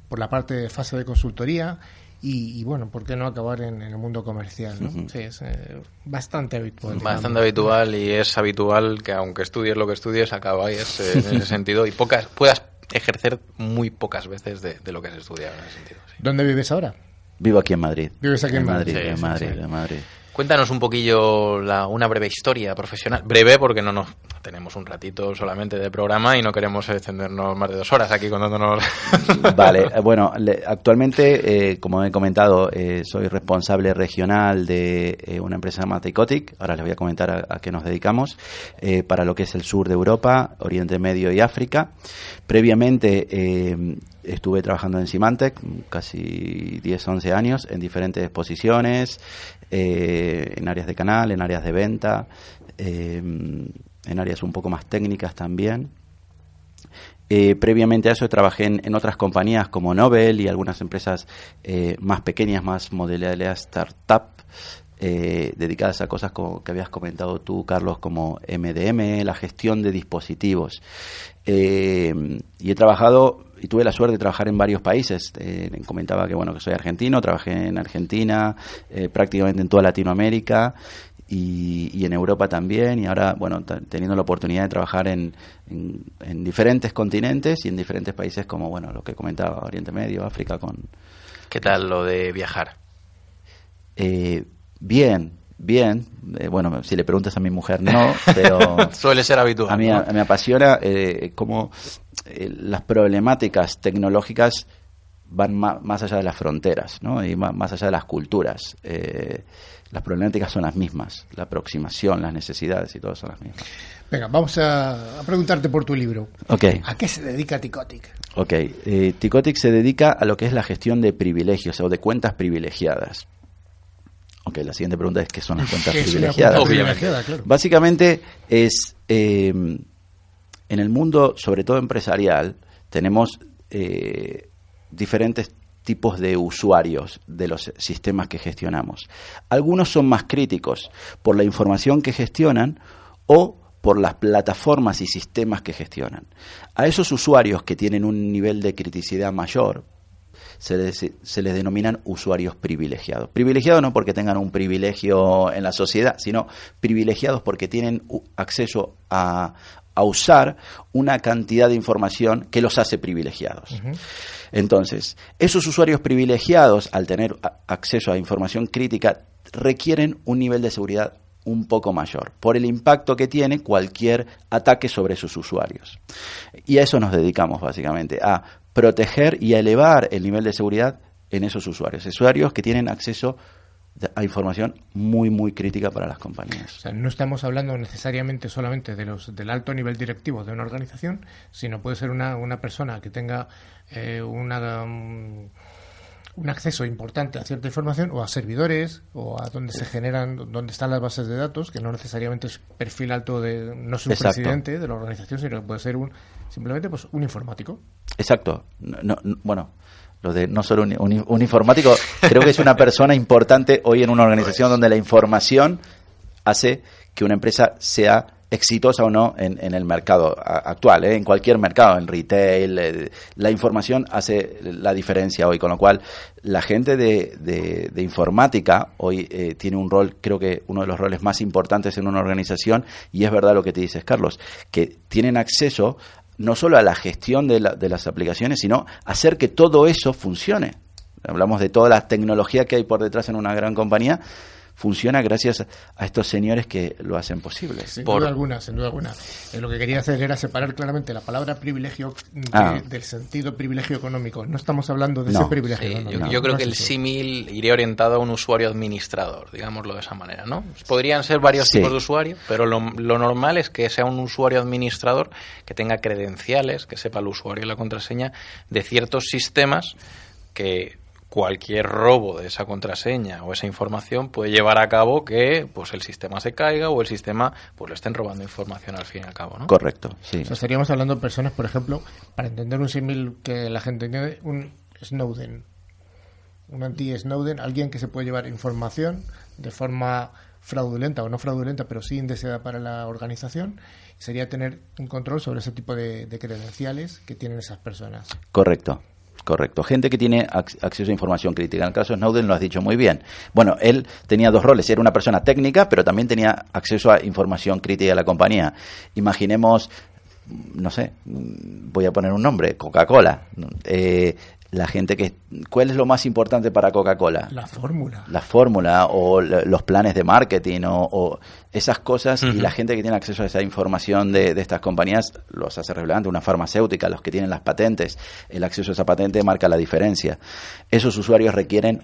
por la parte de fase de consultoría y, y, bueno, ¿por qué no acabar en, en el mundo comercial? ¿no? Sí, es eh, bastante habitual. Bastante digamos. habitual y es habitual que aunque estudies lo que estudies, acabáis eh, en [LAUGHS] ese sentido y pocas puedas ejercer muy pocas veces de, de lo que has estudiado en ese sentido. sí. ¿Dónde vives ahora? Vivo aquí en Madrid. Vives aquí en Madrid. Sí, en sí, Madrid, sí. en Madrid. Cuéntanos un poquillo la- una breve historia profesional. Breve porque no nos tenemos un ratito solamente de programa y no queremos extendernos más de dos horas aquí contándonos. [LAUGHS] Vale, [LAUGHS] bueno, le- actualmente, eh, como he comentado, eh, soy responsable regional de eh, una empresa llamada Teicotic. Ahora les voy a comentar a, a qué nos dedicamos. para lo que es el sur de Europa, Oriente Medio y África. Previamente eh, estuve trabajando en Symantec, casi 10, 11 años, en diferentes posiciones, eh, en áreas de canal, en áreas de venta, eh, en áreas un poco más técnicas también. Eh, previamente a eso trabajé en, otras compañías como Nobel y algunas empresas más pequeñas, más modalidad startup, dedicadas a cosas como, que habías comentado tú, Carlos, como MDM, la gestión de dispositivos. Y he trabajado y tuve la suerte de trabajar en varios países. Eh, comentaba que bueno que soy argentino, trabajé en Argentina, eh, prácticamente en toda Latinoamérica y, y en Europa también. Y ahora, bueno, teniendo la oportunidad de trabajar en, en, en diferentes continentes y en diferentes países como, bueno, lo que comentaba, Oriente Medio, África, con... ¿Qué tal lo de viajar? Eh, bien, bien. Eh, bueno, si le preguntas a mi mujer, no, pero... [LAUGHS] Suele ser habitual. A mí ¿no? a- me apasiona eh, cómo eh, las problemáticas tecnológicas van más allá de las fronteras, ¿no? Y más allá de las culturas. Eh, las problemáticas son las mismas, la aproximación, las necesidades y todo son las mismas. Venga, vamos a, a preguntarte por tu libro. Ok, ¿A qué se dedica Ticotic? ok. Eh, Ticotic se dedica a lo que es la gestión de privilegios o de cuentas privilegiadas. Ok, la siguiente pregunta es qué son las [LAUGHS] cuentas ¿Qué es una privilegiadas. cuenta Obviamente. privilegiada? Claro. Básicamente es eh, en el mundo, sobre todo empresarial, tenemos eh, diferentes tipos de usuarios de los sistemas que gestionamos. Algunos son más críticos por la información que gestionan o por las plataformas y sistemas que gestionan. A esos usuarios que tienen un nivel de criticidad mayor, se les, denominan usuarios privilegiados. Privilegiados no porque tengan un privilegio en la sociedad, sino privilegiados porque tienen acceso a, a usar una cantidad de información que los hace privilegiados. Entonces, esos usuarios privilegiados, al tener acceso a información crítica, requieren un nivel de seguridad un poco mayor, por el impacto que tiene cualquier ataque sobre sus usuarios. Y a eso nos dedicamos básicamente, a proteger y a elevar el nivel de seguridad en esos usuarios, usuarios que tienen acceso a información muy, muy crítica para las O compañías. sea, no estamos hablando necesariamente solamente de los del alto nivel directivo de una organización, sino puede ser una, una persona que tenga eh, una, um, un acceso importante a cierta información o a servidores o a donde se generan, donde están las bases de datos, que no necesariamente es perfil alto de, no es un Exacto. presidente de la organización, sino que puede ser un simplemente pues un informático. Exacto. No- bueno, Lo de no solo un, un- informático, creo que es una persona importante hoy en una organización donde la información hace que una empresa sea exitosa o no en, en el mercado actual, ¿eh? en cualquier mercado, en retail. eh, la información hace la diferencia hoy, con lo cual la gente de, de- de informática hoy eh, tiene un rol, creo que uno de los roles más importantes en una organización, y es verdad lo que te dices, Carlos, que tienen acceso no solo a la gestión de, la- de las aplicaciones, sino hacer que todo eso funcione. Hablamos de toda la tecnología que hay por detrás en una gran compañía, funciona gracias a estos señores que lo hacen posible. Sin Por- duda alguna, sin duda alguna. Eh, lo que quería hacer era separar claramente la palabra privilegio de- Ah. del sentido privilegio económico. No estamos hablando de No. ese privilegio. Sí, no, yo, no, yo creo no que el símil iría orientado a un usuario administrador, digámoslo de esa manera, ¿no? Podrían ser varios Sí. tipos de usuario, pero lo, lo normal es que sea un usuario administrador que tenga credenciales, que sepa el usuario y la contraseña de ciertos sistemas que cualquier robo de esa contraseña o esa información puede llevar a cabo que pues el sistema se caiga o el sistema pues le estén robando información al fin y al cabo, ¿no? Correcto, sí. O sea, estaríamos hablando de personas, por ejemplo, para entender un símil que la gente entiende, un Snowden. Un anti-Snowden, alguien que se puede llevar información de forma fraudulenta o no fraudulenta, pero sí indeseada para la organización, sería tener un control sobre ese tipo de, de credenciales que tienen esas personas. Correcto. Correcto. Gente que tiene ac- acceso a información crítica. En el caso de Snowden lo has dicho muy bien. Bueno, él tenía dos roles. Era una persona técnica, pero también tenía acceso a información crítica de la compañía. Imaginemos, no sé, voy a poner un nombre, Coca-Cola. Eh, la gente que... ¿Cuál es lo más importante para Coca-Cola? La fórmula. la fórmula o los planes de marketing o, o esas cosas y la gente que tiene acceso a esa información de, de estas compañías los hace relevante. Una farmacéutica, los que tienen las patentes, el acceso a esa patente marca la diferencia. Esos usuarios requieren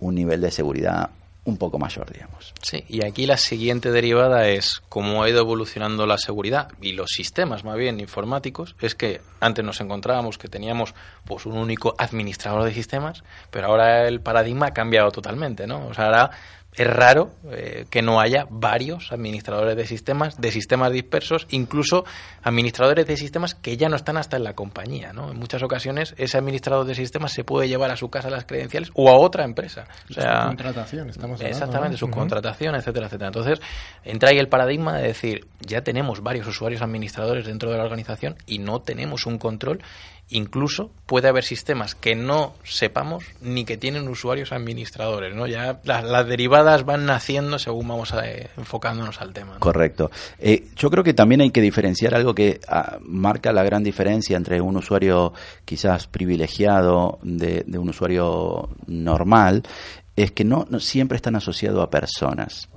un nivel de seguridad un poco mayor, digamos. Sí, y aquí la siguiente derivada es cómo ha ido evolucionando la seguridad y los sistemas, más bien informáticos, es que antes nos encontrábamos que teníamos pues un único administrador de sistemas, pero ahora el paradigma ha cambiado totalmente, ¿no? O sea, ahora es raro eh, que no haya varios administradores de sistemas, de sistemas dispersos, incluso administradores de sistemas que ya no están hasta en la compañía, ¿no? En muchas ocasiones ese administrador de sistemas se puede llevar a su casa las credenciales o a otra empresa. O sea, Contratación, estamos hablando. Exactamente, ¿no? subcontratación, etcétera, etcétera. Entonces, entra ahí el paradigma de decir, ya tenemos varios usuarios administradores dentro de la organización y no tenemos un control. Incluso puede haber sistemas que no sepamos ni que tienen usuarios administradores, ¿no? Ya las, derivadas van naciendo según vamos a, eh, enfocándonos al tema. Correcto. Eh, yo creo que también hay que diferenciar algo que ah, marca la gran diferencia entre un usuario quizás privilegiado de, de un usuario normal, es que no, no siempre están asociados a personas.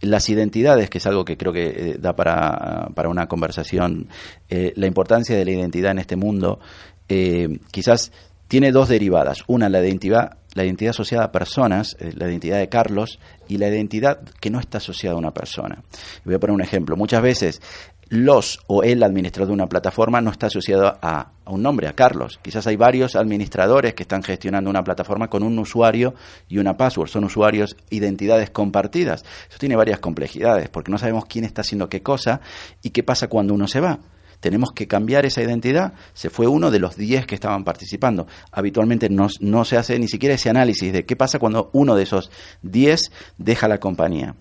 Las identidades, que es algo que creo que eh, da para, para una conversación, eh, la importancia de la identidad en este mundo, eh, quizás tiene dos derivadas. Una, la identidad, la identidad asociada a personas, eh, la identidad de Carlos, y la identidad que no está asociada a una persona. Voy a poner un ejemplo. Muchas veces los o el administrador de una plataforma no está asociado a, un nombre, a Carlos. Quizás hay varios administradores que están gestionando una plataforma con un usuario y una password. Son usuarios, identidades compartidas. Eso tiene varias complejidades porque no sabemos quién está haciendo qué cosa y qué pasa cuando uno se va tenemos que cambiar esa identidad. Se fue uno de los 10 que estaban participando. Habitualmente no, no, se hace ni siquiera ese análisis de qué pasa cuando uno de esos 10 deja la compañía.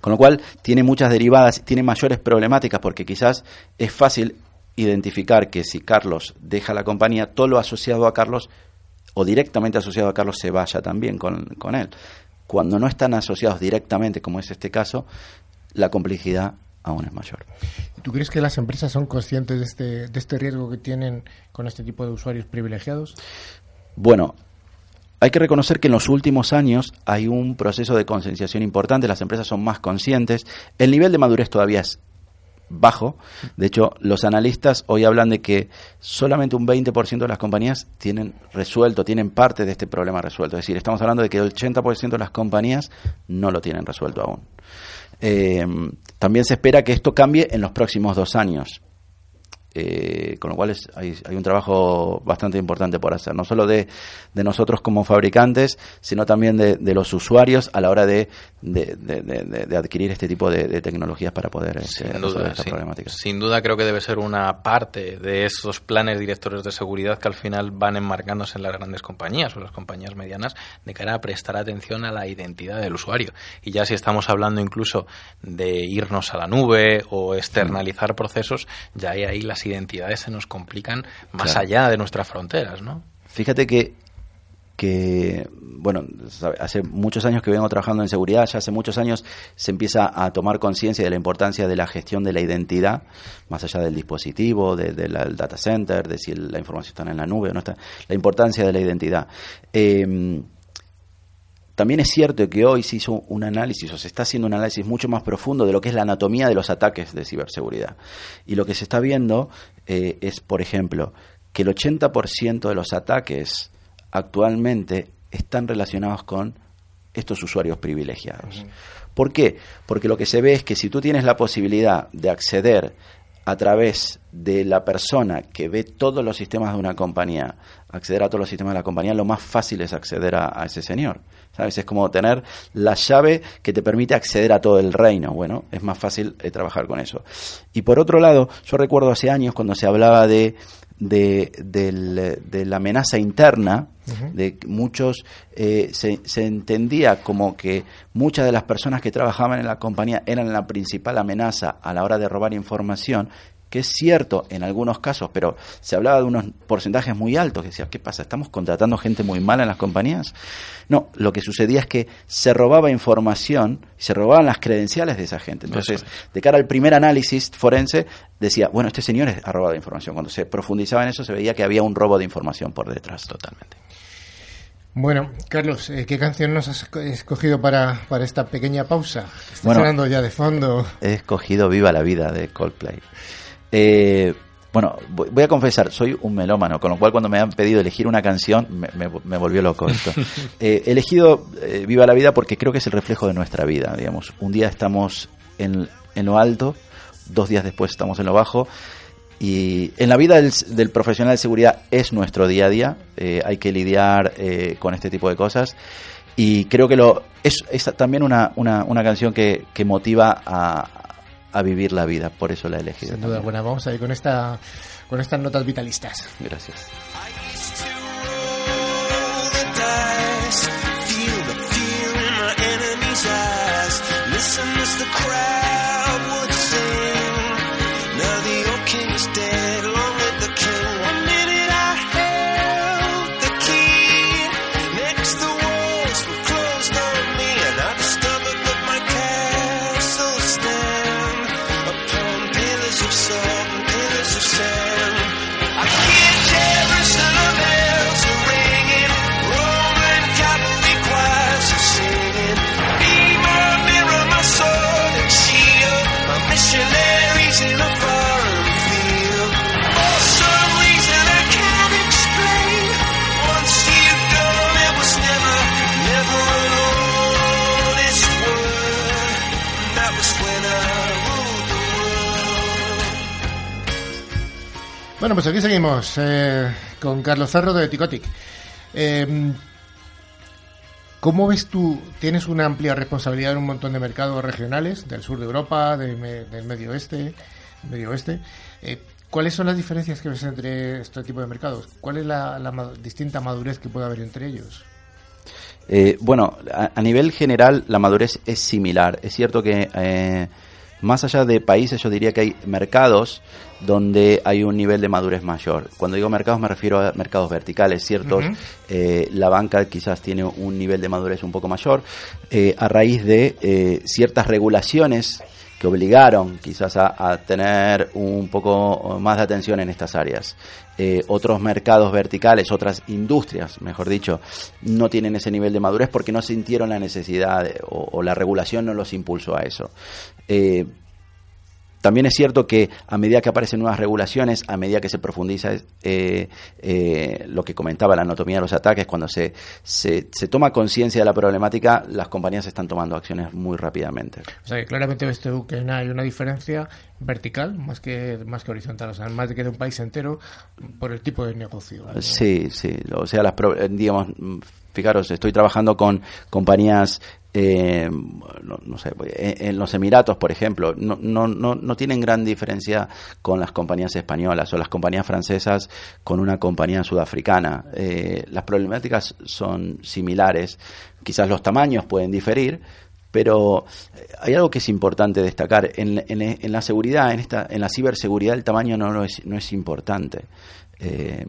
Con lo cual tiene muchas derivadas, tiene mayores problemáticas porque quizás es fácil identificar que si Carlos deja la compañía, todo lo asociado a Carlos o directamente asociado a Carlos se vaya también con, con él. Cuando no están asociados directamente, como es este caso, la complejidad aún es mayor. ¿Tú crees que las empresas son conscientes de este, de este riesgo que tienen con este tipo de usuarios privilegiados? Bueno, hay que reconocer que en los últimos años hay un proceso de concienciación importante, las empresas son más conscientes, el nivel de madurez todavía es bajo, de hecho los analistas hoy hablan de que solamente un 20% de las compañías tienen resuelto, tienen parte de este problema resuelto, es decir, estamos hablando de que el 80% de las compañías no lo tienen resuelto aún. Eh, también se espera que esto cambie en los próximos dos años. Eh, con lo cual es- hay, hay un trabajo bastante importante por hacer, no solo de, de nosotros como fabricantes, sino también de, de los usuarios a la hora de, adquirir este tipo de, tecnologías para poder este, Sin resolver duda, esta sin, problemática. sin duda creo que debe ser una parte de esos planes directores de seguridad que al final van enmarcándose en las grandes compañías o las compañías medianas de cara a prestar atención a la identidad del usuario. Y ya si estamos hablando incluso de irnos a la nube o externalizar procesos, ya ahí, ahí las identidades se nos complican más Claro. allá de nuestras fronteras, ¿no? Fíjate que, que, bueno, hace muchos años que vengo trabajando en seguridad, ya hace muchos años se empieza a tomar conciencia de la importancia de la gestión de la identidad, más allá del dispositivo, de del data center, de si la información está en la nube o no está, la importancia de la identidad. Eh, también es cierto que hoy se hizo un análisis, o se está haciendo un análisis mucho más profundo de lo que es la anatomía de los ataques de ciberseguridad. Y lo que se está viendo eh, es, por ejemplo, que el 80% de los ataques actualmente están relacionados con estos usuarios privilegiados. ¿Por qué? Porque lo que se ve es que si tú tienes la posibilidad de acceder a través de la persona que ve todos los sistemas de una compañía, acceder a todos los sistemas de la compañía, lo más fácil es acceder a, a ese señor. ¿Sabes? Es como tener la llave que te permite acceder a todo el reino. Bueno, es más fácil eh, trabajar con eso. Y por otro lado, yo recuerdo hace años cuando se hablaba de, de, de la amenaza interna, de muchos eh, se, se entendía como que muchas de las personas que trabajaban en la compañía eran la principal amenaza a la hora de robar información que es cierto en algunos casos, pero se hablaba de unos porcentajes muy altos, que decía, ¿qué pasa? ¿Estamos contratando gente muy mala en las compañías? No, lo que sucedía es que se robaba información, se robaban las credenciales de esa gente. Entonces, de cara al primer análisis forense, decía, bueno, este señor ha robado información. Cuando se profundizaba en eso, se veía que había un robo de información por detrás. Totalmente. Bueno, Carlos, eh, ¿qué canción nos has esco- escogido para, para esta pequeña pausa? Está Bueno. sonando ya de fondo. he escogido Viva la Vida de Coldplay. Eh, bueno, voy a confesar, soy un melómano, con lo cual cuando me han pedido elegir una canción me, me- me volvió loco esto. [LAUGHS] Eh, he elegido eh, Viva la Vida porque creo que es el reflejo de nuestra vida, digamos. Un día estamos en, en lo alto, dos días después estamos en lo bajo. Y en la vida del, del profesional de seguridad es nuestro día a día, eh, hay que lidiar eh, con este tipo de cosas y creo que lo es, es también una, una, una canción que, que motiva a, a vivir la vida, por eso la he elegido. Sin duda también. alguna, vamos a ir con, esta, con estas notas vitalistas. Gracias. roll the dice. Feel the fear in my enemy's eyes. Listen as the crowd Bueno, pues aquí seguimos eh, con Carlos Cerro de Ticotic. Eh, ¿Cómo ves tú? Tienes una amplia responsabilidad en un montón de mercados regionales, del sur de Europa, del medio oeste, medio oeste. Eh, ¿Cuáles son las diferencias que ves entre este tipo de mercados? ¿Cuál es la, distinta madurez que puede haber entre ellos? Eh, bueno, a, nivel general la madurez es similar. Es cierto que más allá de países yo diría que hay mercados donde hay un nivel de madurez mayor. Cuando digo mercados me refiero a mercados verticales, ciertos. Eh, la banca quizás tiene un nivel de madurez un poco mayor eh, a raíz de eh, ciertas regulaciones que obligaron quizás a, a tener un poco más de atención en estas áreas. Eh, otros mercados verticales, otras industrias, mejor dicho, no tienen ese nivel de madurez porque no sintieron la necesidad o la regulación no los impulsó a eso. Eh, también es cierto que a medida que aparecen nuevas regulaciones, a medida que se profundiza eh, eh, lo que comentaba la anatomía de los ataques, cuando se, se, se toma conciencia de la problemática, las compañías están tomando acciones muy rápidamente. O sea, que claramente ves tú que hay una diferencia vertical más que más que horizontal, o sea, más que de un país entero por el tipo de negocio. ¿no? Sí, sí. O sea, las, eh, digamos, mm, fijaros, estoy trabajando con compañías, eh, no, no sé, en, en los Emiratos, por ejemplo, no, no, no, tienen gran diferencia con las compañías españolas o las compañías francesas con una compañía sudafricana. Eh, las problemáticas son similares, quizás los tamaños pueden diferir, pero eh, hay algo que es importante destacar. En, la seguridad, en, esta, en la ciberseguridad, el tamaño no, es, importante. Eh,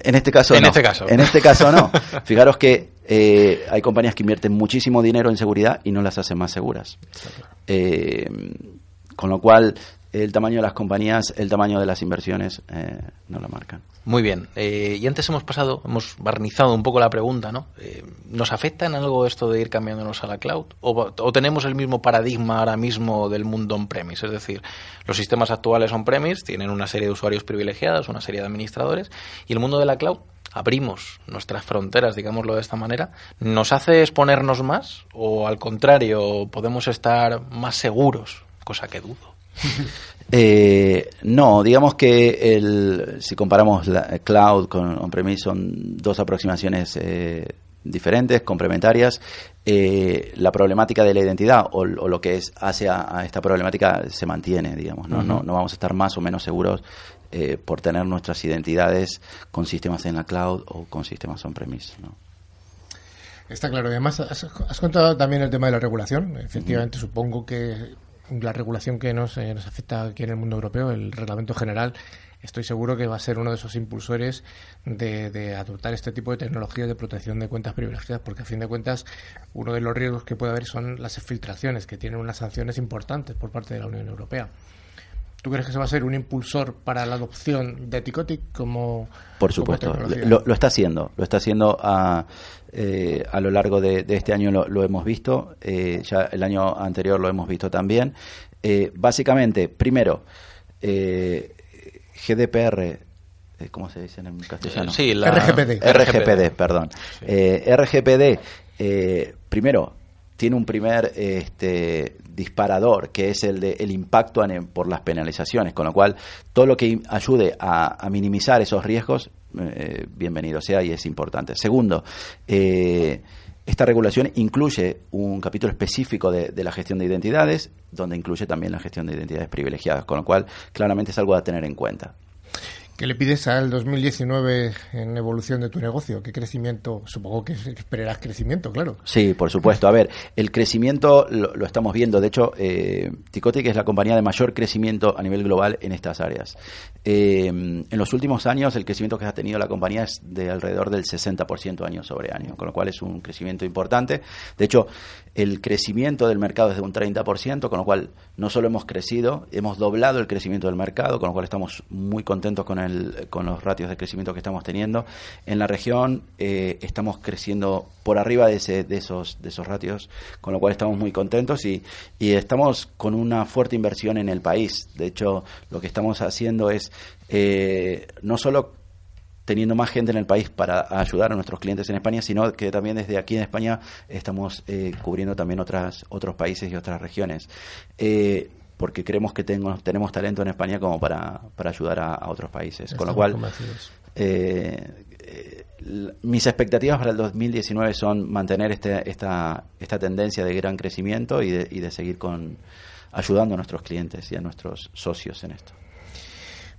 en este caso En no. este caso. En este caso no. [LAUGHS] Fijaros que eh, hay compañías que invierten muchísimo dinero en seguridad y no las hacen más seguras. Eh, con lo cual, el tamaño de las compañías, el tamaño de las inversiones eh, no lo marcan. Muy bien. Eh, y antes hemos pasado, hemos barnizado un poco la pregunta, ¿no? Eh, ¿Nos afecta en algo esto de ir cambiándonos a la cloud? ¿O, o tenemos el mismo paradigma ahora mismo del mundo on-premise? Es decir, los sistemas actuales on-premise tienen una serie de usuarios privilegiados, una serie de administradores, y el mundo de la cloud abrimos nuestras fronteras, digámoslo de esta manera, ¿nos hace exponernos más o al contrario podemos estar más seguros? Cosa que dudo. [LAUGHS] Eh, no, digamos que el, si comparamos la cloud con on-premise son dos aproximaciones eh, diferentes, complementarias. Eh, la problemática de la identidad o, o lo que es hace a, a esta problemática se mantiene, digamos. ¿no? no, no vamos a estar más o menos seguros eh, por tener nuestras identidades con sistemas en la cloud o con sistemas on-premise. ¿no? Está claro. Y Además, has, has contado también el tema de la regulación. Efectivamente, supongo que la regulación que nos, eh, nos afecta aquí en el mundo europeo, el reglamento general, estoy seguro que va a ser uno de esos impulsores de, de adoptar este tipo de tecnologías de protección de cuentas privilegiadas, porque a fin de cuentas uno de los riesgos que puede haber son las filtraciones, que tienen unas sanciones importantes por parte de la Unión Europea. ¿Tú crees que se va a ser un impulsor para la adopción de Ticotic como Por supuesto, lo, lo está haciendo, lo está haciendo a, eh, a lo largo de, de este año lo, lo hemos visto, eh, ya el año anterior lo hemos visto también. Eh, básicamente, primero, eh, GDPR, ¿cómo se dice en castellano? Sí, la- RGPD. RGPD, perdón. Eh, RGPD, eh, primero, tiene un primer este, disparador, que es el de el impacto por las penalizaciones, con lo cual todo lo que ayude a, minimizar esos riesgos, eh, bienvenido sea y es importante. Segundo, eh, esta regulación incluye un capítulo específico de la gestión de identidades, donde incluye también la gestión de identidades privilegiadas, con lo cual claramente es algo a tener en cuenta. ¿Qué le pides al 2019 en evolución de tu negocio? ¿Qué crecimiento? Supongo que esperarás crecimiento, claro. Sí, por supuesto. A ver, el crecimiento lo, estamos viendo. De hecho, eh, es la compañía de mayor crecimiento a nivel global en estas áreas. Eh, en los últimos años, el crecimiento que ha tenido la compañía es de alrededor del 60% año sobre año, con lo cual es un crecimiento importante. De hecho, el crecimiento del mercado es de un 30%, con lo cual no solo hemos crecido, hemos doblado el crecimiento del mercado, con lo cual estamos muy contentos con, el, con los ratios de crecimiento que estamos teniendo. En la región eh, estamos creciendo por arriba de, ese, de, esos, de esos ratios, con lo cual estamos muy contentos y, y estamos con una fuerte inversión en el país. De hecho, lo que estamos haciendo es eh, no solo teniendo más gente en el país para ayudar a nuestros clientes en España, sino que también desde aquí en España estamos eh, cubriendo también otras, otros países y otras regiones. Eh, porque creemos que tengo, tenemos talento en España como para, para ayudar a, a otros países. Con lo cual, eh, eh, mis expectativas para el 2019 son mantener este, esta, esta tendencia de gran crecimiento y de, y de seguir con ayudando a nuestros clientes y a nuestros socios en esto.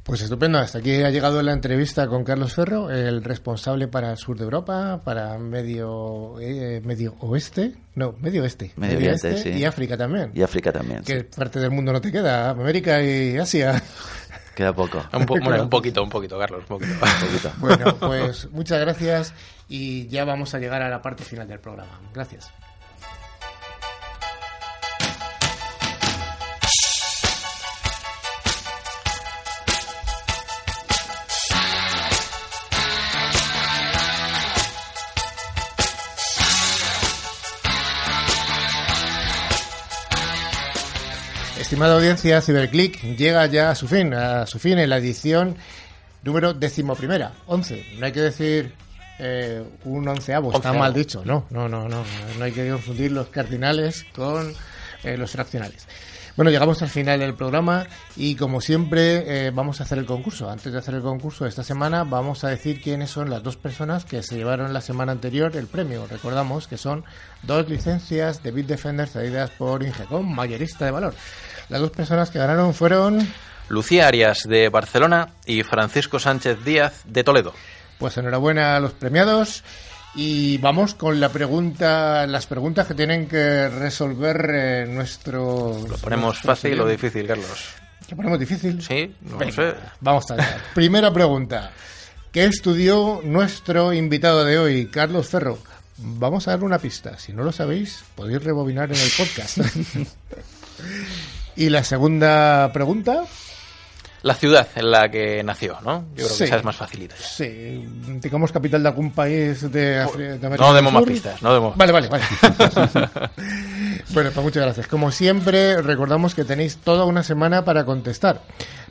Pues estupendo, hasta aquí ha llegado la entrevista con Carlos Ferro, el responsable para el sur de Europa, para medio eh, medio oeste, no, medio oeste, Medio este sí. y África también. Y África también. ¿Qué sí. parte del mundo no te queda? América y Asia. Queda poco. Un, po- bueno, Claro. un poquito, un poquito, Carlos, un poquito. Un poquito. Bueno, pues muchas gracias y ya vamos a llegar a la parte final del programa. Gracias. Estimada audiencia, Ciberclick llega ya a su fin, a su fin en la edición número decimoprimera, 11. No hay que decir eh, un onceavo, está mal dicho, no, no, no, no, no hay que confundir los cardinales con eh, los fraccionales. Bueno, llegamos al final del programa y como siempre eh, vamos a hacer el concurso. Antes de hacer el concurso de esta semana vamos a decir quiénes son las dos personas que se llevaron la semana anterior el premio. Recordamos que son dos licencias de Bitdefender cedidas por Ingecom, mayorista de valor. Las dos personas que ganaron fueron Lucía Arias de Barcelona y Francisco Sánchez Díaz de Toledo. Pues enhorabuena a los premiados y vamos con la pregunta, las preguntas que tienen que resolver eh, nuestro. ¿Lo ponemos fácil o difícil, Carlos? ¿Lo ponemos difícil? Sí, no Venga, sé. Vamos allá. Primera pregunta. ¿Qué estudió nuestro invitado de hoy, Carlos Ferro? Vamos a darle una pista. Si no lo sabéis, podéis rebobinar en el podcast. [LAUGHS] y la segunda pregunta. La ciudad en la que nació, ¿no? Yo creo Sí. que esa es más facilita. ya. Sí, digamos capital de algún país de, Afri- de América No demos más pistas, no demos. Vale, vale, vale. [LAUGHS] bueno, pues muchas gracias. Como siempre, recordamos que tenéis toda una semana para contestar.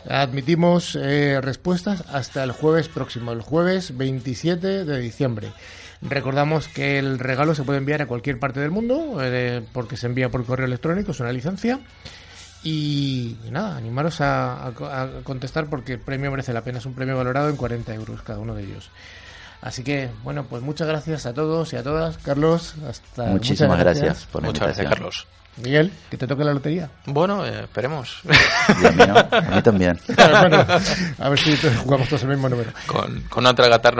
Admitimos eh, respuestas hasta el jueves próximo, el jueves 27 de diciembre. Recordamos que el regalo se puede enviar a cualquier parte del mundo, eh, porque se envía por correo electrónico, es una licencia. Y, nada, animaros a, a co- a contestar porque el premio merece la pena. Es un premio valorado en 40 euros cada uno de ellos. Así que, bueno, pues muchas gracias a todos y a todas. Carlos, hasta Muchísimas muchas gracias por la Muchas gracias. Carlos. Miguel, que te toque la lotería. Bueno, eh, esperemos. Y a mí, ¿no? A mí también. [LAUGHS] bueno, a ver si jugamos todos el mismo número. con, con no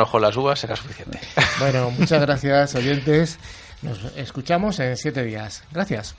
con las uvas será suficiente. Bueno, muchas gracias, oyentes. Nos escuchamos en siete días. Gracias.